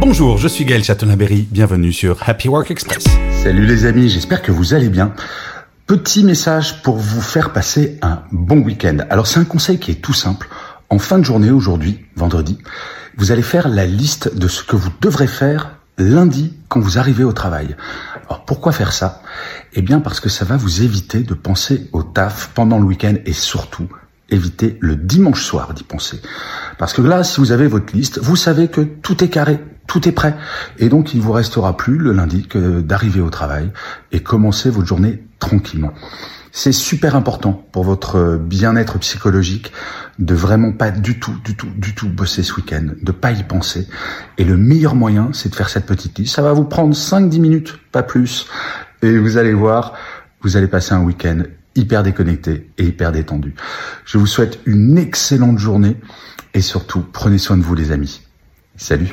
Bonjour, je suis Gaël Chatonaberry, bienvenue sur Happy Work Express. Salut les amis, j'espère que vous allez bien. Petit message pour vous faire passer un bon week-end. Alors c'est un conseil qui est tout simple. En fin de journée aujourd'hui, vendredi, vous allez faire la liste de ce que vous devrez faire lundi quand vous arrivez au travail. Alors pourquoi faire ça? Eh bien parce que ça va vous éviter de penser au taf pendant le week-end et surtout éviter le dimanche soir d'y penser. Parce que là, si vous avez votre liste, vous savez que tout est carré, tout est prêt. Et donc, il vous restera plus le lundi que d'arriver au travail et commencer votre journée tranquillement. C'est super important pour votre bien-être psychologique de vraiment pas du tout, du tout, du tout bosser ce week-end, de pas y penser. Et le meilleur moyen, c'est de faire cette petite liste. Ça va vous prendre 5-10 minutes, pas plus. Et vous allez voir, vous allez passer un week-end hyper déconnecté et hyper détendu. Je vous souhaite une excellente journée et surtout, prenez soin de vous les amis. Salut